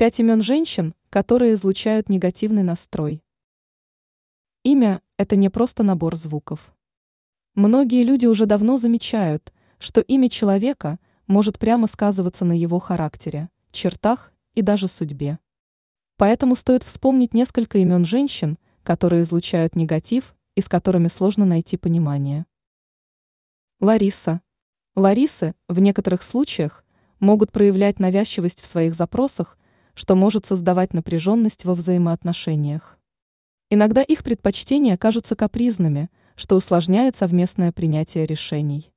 Пять имен женщин, которые излучают негативный настрой. Имя – это не просто набор звуков. Многие люди уже давно замечают, что имя человека может прямо сказываться на его характере, чертах и даже судьбе. Поэтому стоит вспомнить несколько имен женщин, которые излучают негатив и с которыми сложно найти понимание. Лариса. Ларисы в некоторых случаях могут проявлять навязчивость в своих запросах что может создавать напряженность во взаимоотношениях. Иногда их предпочтения кажутся капризными, что усложняет совместное принятие решений.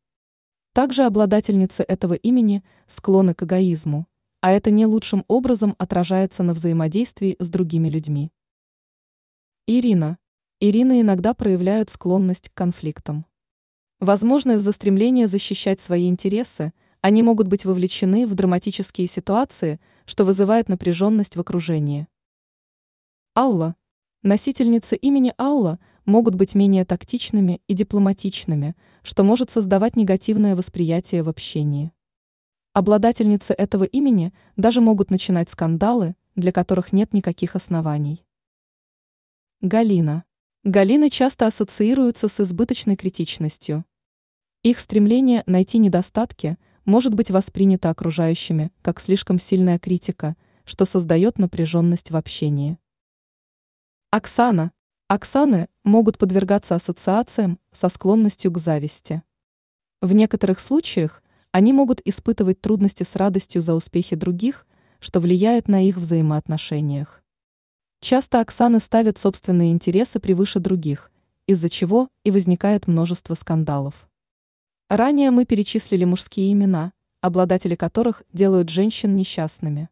Также обладательницы этого имени склонны к эгоизму, а это не лучшим образом отражается на взаимодействии с другими людьми. Ирина. Ирины иногда проявляют склонность к конфликтам. Возможно, из-за стремления защищать свои интересы – они могут быть вовлечены в драматические ситуации, что вызывает напряженность в окружении. Алла. Носительницы имени Алла могут быть менее тактичными и дипломатичными, что может создавать негативное восприятие в общении. Обладательницы этого имени даже могут начинать скандалы, для которых нет никаких оснований. Галина. Галины часто ассоциируются с избыточной критичностью. Их стремление найти недостатки – может быть воспринято окружающими как слишком сильная критика, что создает напряженность в общении. Оксана. Оксаны могут подвергаться ассоциациям со склонностью к зависти. В некоторых случаях они могут испытывать трудности с радостью за успехи других, что влияет на их взаимоотношениях. Часто Оксаны ставят собственные интересы превыше других, из-за чего и возникает множество скандалов. Ранее мы перечислили мужские имена, обладатели которых делают женщин несчастными.